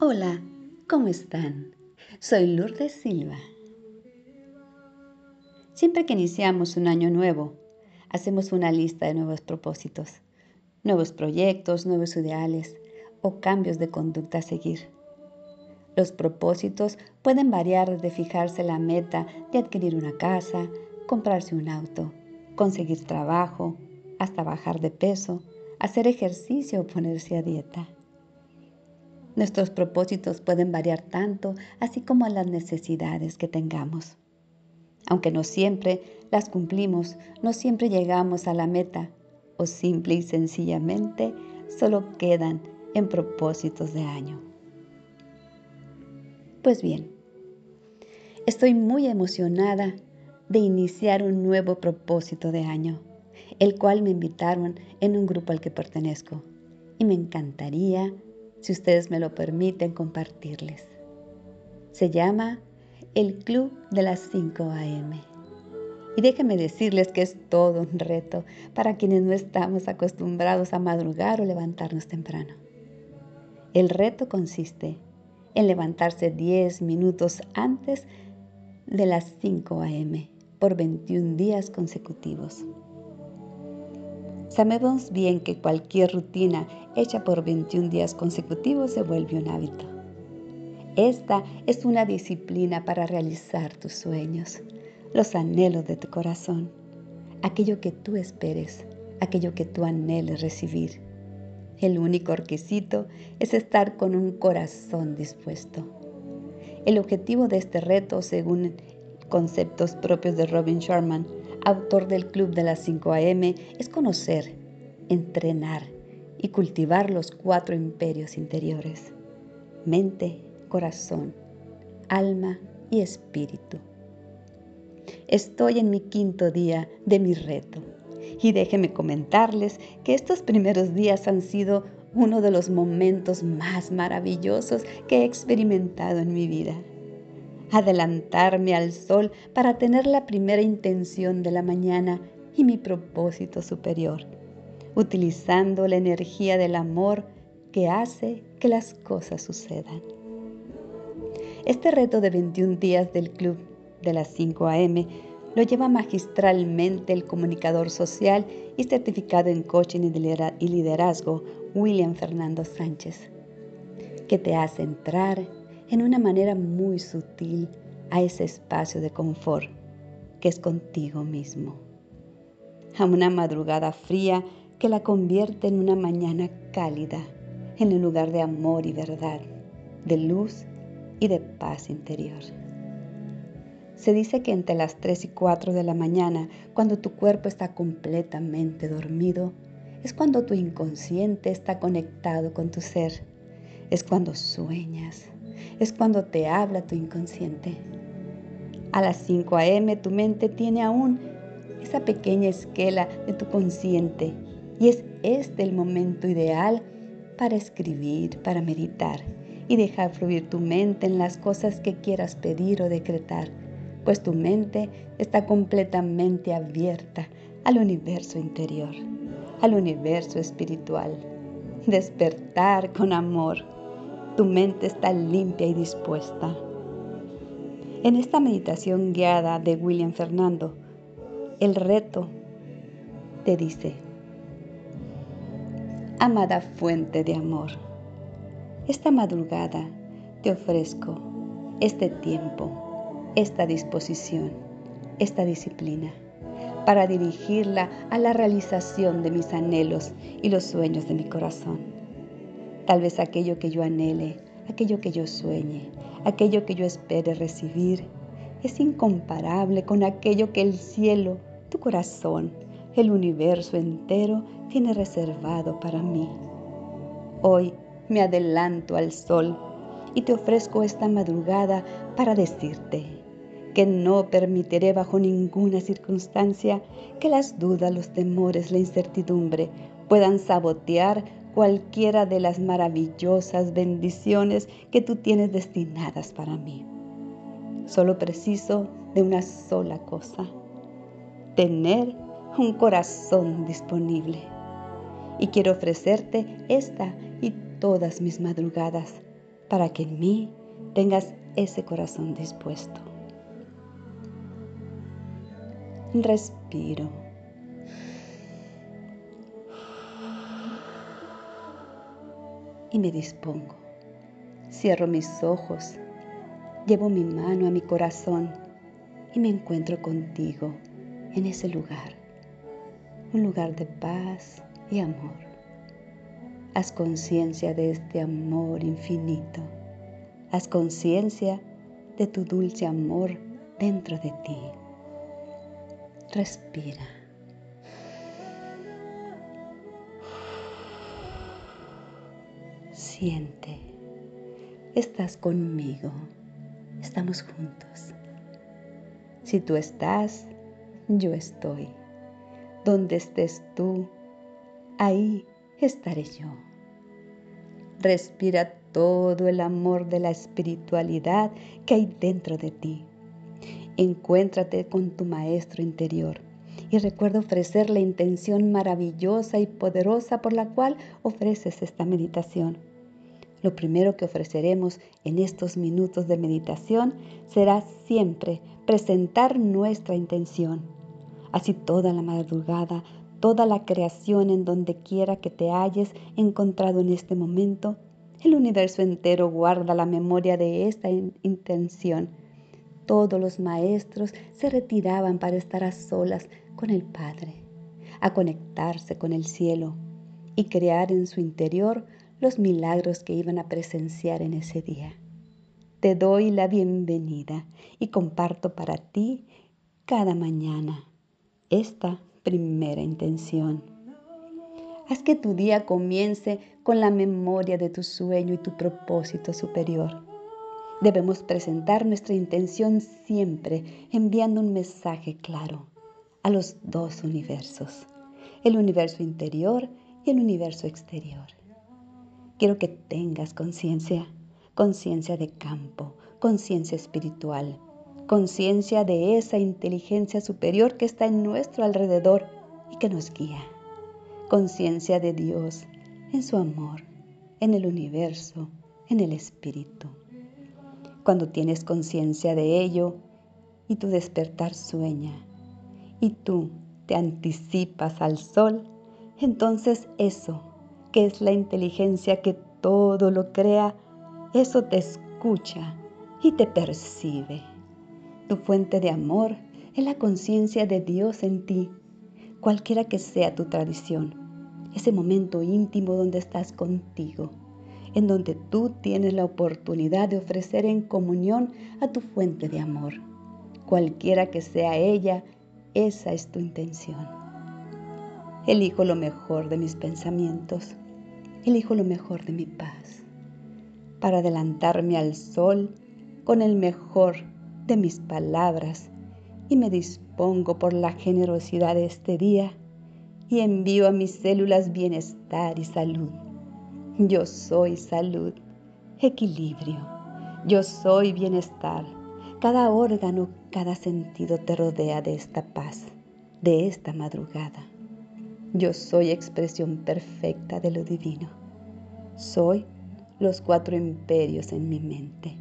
Hola, ¿cómo están? Soy Lourdes Silva. Siempre que iniciamos un año nuevo, hacemos una lista de nuevos propósitos, nuevos proyectos, nuevos ideales o cambios de conducta a seguir. Los propósitos pueden variar desde fijarse la meta de adquirir una casa, comprarse un auto, conseguir trabajo, hasta bajar de peso, hacer ejercicio o ponerse a dieta. Nuestros propósitos pueden variar tanto, así como las necesidades que tengamos. Aunque no siempre las cumplimos, no siempre llegamos a la meta o simple y sencillamente solo quedan en propósitos de año. Pues bien, estoy muy emocionada de iniciar un nuevo propósito de año, el cual me invitaron en un grupo al que pertenezco y me encantaría si ustedes me lo permiten, compartirles. Se llama el Club de las 5 a.m. Y déjenme decirles que es todo un reto para quienes no estamos acostumbrados a madrugar o levantarnos temprano. El reto consiste en levantarse 10 minutos antes de las 5 a.m. por 21 días consecutivos. Sabemos bien que cualquier rutina hecha por 21 días consecutivos se vuelve un hábito. Esta es una disciplina para realizar tus sueños, los anhelos de tu corazón, aquello que tú esperes, aquello que tú anheles recibir. El único requisito es estar con un corazón dispuesto. El objetivo de este reto, según conceptos propios de Robin Sharman, autor del Club de las 5 AM, es conocer, entrenar y cultivar los cuatro imperios interiores, mente, corazón, alma y espíritu. Estoy en mi quinto día de mi reto y déjenme comentarles que estos primeros días han sido uno de los momentos más maravillosos que he experimentado en mi vida adelantarme al sol para tener la primera intención de la mañana y mi propósito superior, utilizando la energía del amor que hace que las cosas sucedan. Este reto de 21 días del club de las 5 a.m. lo lleva magistralmente el comunicador social y certificado en coaching y liderazgo William Fernando Sánchez, que te hace entrar en una manera muy sutil a ese espacio de confort que es contigo mismo. A una madrugada fría que la convierte en una mañana cálida, en un lugar de amor y verdad, de luz y de paz interior. Se dice que entre las 3 y 4 de la mañana, cuando tu cuerpo está completamente dormido, es cuando tu inconsciente está conectado con tu ser. Es cuando sueñas, es cuando te habla tu inconsciente. A las 5 a.m. tu mente tiene aún esa pequeña esquela de tu consciente y es este el momento ideal para escribir, para meditar y dejar fluir tu mente en las cosas que quieras pedir o decretar, pues tu mente está completamente abierta al universo interior, al universo espiritual. Despertar con amor tu mente está limpia y dispuesta. En esta meditación guiada de William Fernando, el reto te dice, amada fuente de amor, esta madrugada te ofrezco este tiempo, esta disposición, esta disciplina para dirigirla a la realización de mis anhelos y los sueños de mi corazón Tal vez aquello que yo anhele, aquello que yo sueñe, aquello que yo espere recibir, es incomparable con aquello que el cielo, tu corazón, el universo entero tiene reservado para mí. Hoy me adelanto al sol y te ofrezco esta madrugada para decirte que no permitiré bajo ninguna circunstancia que las dudas, los temores, la incertidumbre puedan sabotear cualquiera de las maravillosas bendiciones que tú tienes destinadas para mí. Solo preciso de una sola cosa, tener un corazón disponible. Y quiero ofrecerte esta y todas mis madrugadas para que en mí tengas ese corazón dispuesto. Respiro. Y me dispongo. Cierro mis ojos. Llevo mi mano a mi corazón y me encuentro contigo en ese lugar. Un lugar de paz y amor. Haz conciencia de este amor infinito. Haz conciencia de tu dulce amor dentro de ti. Respira. Siente. Estás conmigo. Estamos juntos. Si tú estás, yo estoy. Donde estés tú, ahí estaré yo. Respira todo el amor de la espiritualidad que hay dentro de ti. Encuéntrate con tu Maestro interior y recuerda ofrecer la intención maravillosa y poderosa por la cual ofreces esta meditación. Lo primero que ofreceremos en estos minutos de meditación será siempre presentar nuestra intención. Así toda la madrugada, toda la creación en donde quiera que te hayas encontrado en este momento, el universo entero guarda la memoria de esta intención todos los maestros se retiraban para estar a solas con el Padre, a conectarse con el cielo y crear en su interior los milagros que iban a presenciar en ese día. Te doy la bienvenida y comparto para ti cada mañana esta primera intención. Haz que tu día comience con la memoria de tu sueño y tu propósito superior. Debemos presentar nuestra intención siempre enviando un mensaje claro a los dos universos, el universo interior y el universo exterior. Quiero que tengas conciencia, conciencia de campo, conciencia espiritual, conciencia de esa inteligencia superior que está en nuestro alrededor y que nos guía, conciencia de Dios en su amor, en el universo, en el espíritu. Cuando tienes conciencia de ello y tu despertar sueña y tú te anticipas al sol, entonces eso, que es la inteligencia que todo lo crea, eso te escucha y te percibe. Tu fuente de amor es la conciencia de Dios en ti, cualquiera que sea tu tradición, ese momento íntimo donde estás contigo en donde tú tienes la oportunidad de ofrecer en comunión a tu fuente de amor. Cualquiera que sea ella, esa es tu intención. Elijo lo mejor de mis pensamientos, elijo lo mejor de mi paz, para adelantarme al sol con el mejor de mis palabras y me dispongo por la generosidad de este día y envío a mis células bienestar y salud yo soy salud, equilibrio. Yo soy bienestar. Cada órgano, cada sentido te rodea de esta paz, de esta madrugada. Yo soy expresión perfecta de lo divino. Soy los cuatro imperios en mi mente.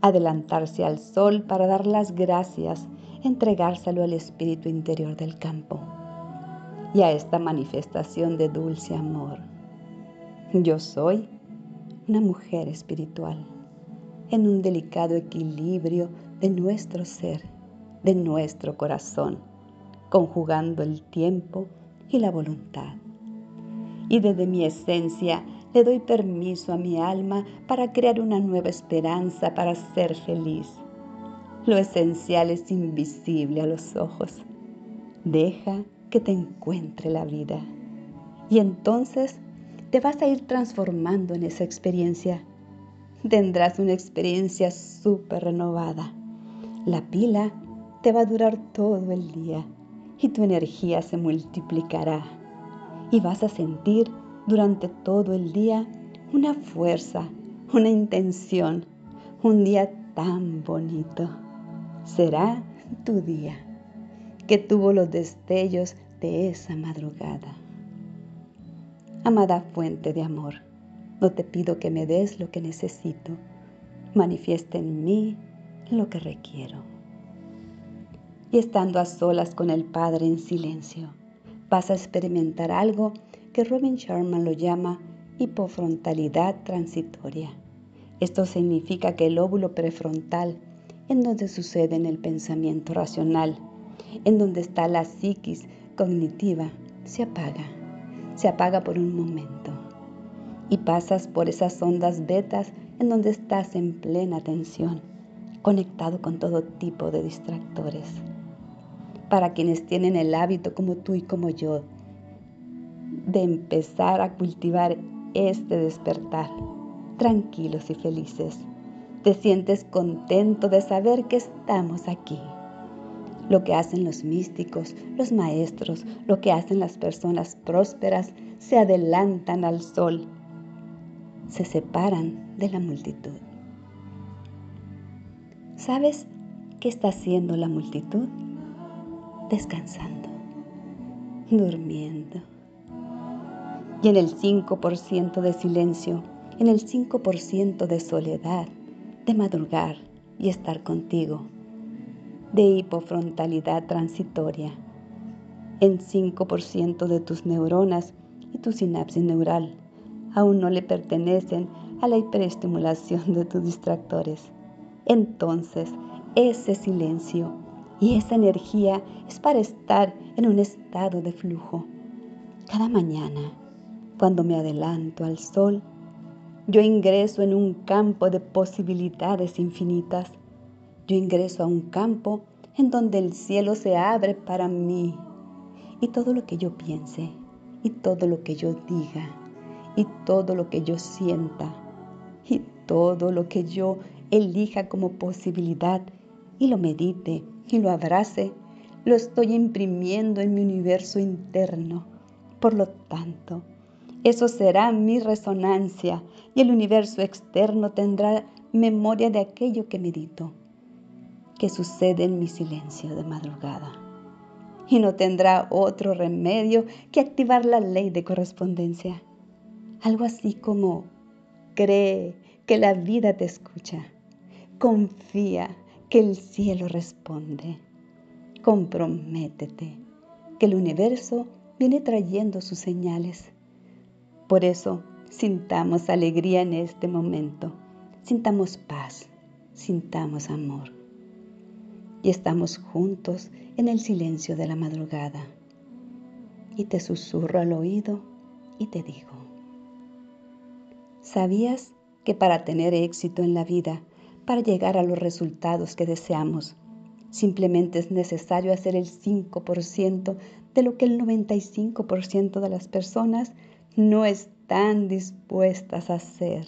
Adelantarse al sol para dar las gracias, entregárselo al espíritu interior del campo y a esta manifestación de dulce amor yo soy una mujer espiritual en un delicado equilibrio de nuestro ser, de nuestro corazón, conjugando el tiempo y la voluntad. Y desde mi esencia le doy permiso a mi alma para crear una nueva esperanza para ser feliz. Lo esencial es invisible a los ojos. Deja que te encuentre la vida. Y entonces te vas a ir transformando en esa experiencia. Tendrás una experiencia súper renovada. La pila te va a durar todo el día y tu energía se multiplicará. Y vas a sentir durante todo el día una fuerza, una intención, un día tan bonito. Será tu día que tuvo los destellos de esa madrugada amada fuente de amor. No te pido que me des lo que necesito. Manifiesta en mí lo que requiero. Y estando a solas con el Padre en silencio, vas a experimentar algo que Robin Sharman lo llama hipofrontalidad transitoria. Esto significa que el óvulo prefrontal, en donde sucede el pensamiento racional, en donde está la psiquis cognitiva, se apaga. Se apaga por un momento. Y pasas por esas ondas betas en donde estás en plena atención, conectado con todo tipo de distractores. Para quienes tienen el hábito como tú y como yo de empezar a cultivar este despertar, tranquilos y felices. Te sientes contento de saber que estamos aquí. Lo que hacen los místicos, los maestros, lo que hacen las personas prósperas, se adelantan al sol, se separan de la multitud. ¿Sabes qué está haciendo la multitud? Descansando, durmiendo y en el 5% de silencio, en el 5% de soledad, de madrugar y estar contigo, de hipofrontalidad transitoria, en 5% de tus neuronas y tu sinapsis neural aún no le pertenecen a la hiperestimulación de tus distractores. Entonces, ese silencio y esa energía es para estar en un estado de flujo. Cada mañana cuando me adelanto al sol, yo ingreso en un campo de posibilidades infinitas. Yo ingreso a un campo en donde el cielo se abre para mí. Y todo lo que yo piense, y todo lo que yo diga, y todo lo que yo sienta, y todo lo que yo elija como posibilidad, y lo medite, y lo abrace, lo estoy imprimiendo en mi universo interno. Por lo tanto, eso será mi resonancia y el universo externo tendrá memoria de aquello que medito, que sucede en mi silencio de madrugada. Y no tendrá otro remedio que activar la ley de correspondencia. Algo así como, cree que la vida te escucha. Confía que el cielo responde. Comprométete que el universo viene trayendo sus señales por eso, sintamos alegría en este momento, sintamos paz, sintamos amor. Y estamos juntos en el silencio de la madrugada. Y te susurro al oído y te digo, ¿sabías que para tener éxito en la vida, para llegar a los resultados que deseamos, simplemente es necesario hacer el 5% de lo que el 95% de las personas no están dispuestas a hacer.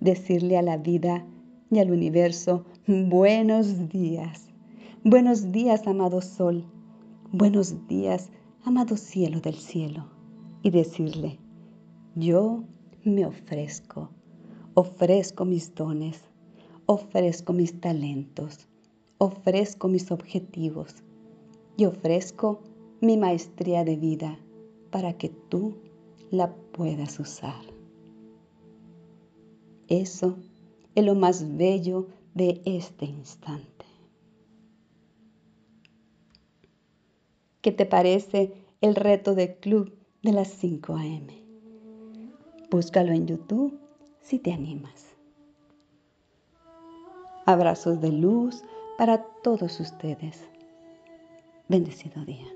Decirle a la vida y al universo, buenos días, buenos días, amado sol, buenos días, amado cielo del cielo. Y decirle, yo me ofrezco, ofrezco mis dones, ofrezco mis talentos, ofrezco mis objetivos y ofrezco mi maestría de vida para que tú la puedas usar. Eso es lo más bello de este instante. ¿Qué te parece el reto de club de las 5 a.m.? Búscalo en YouTube si te animas. Abrazos de luz para todos ustedes. Bendecido día.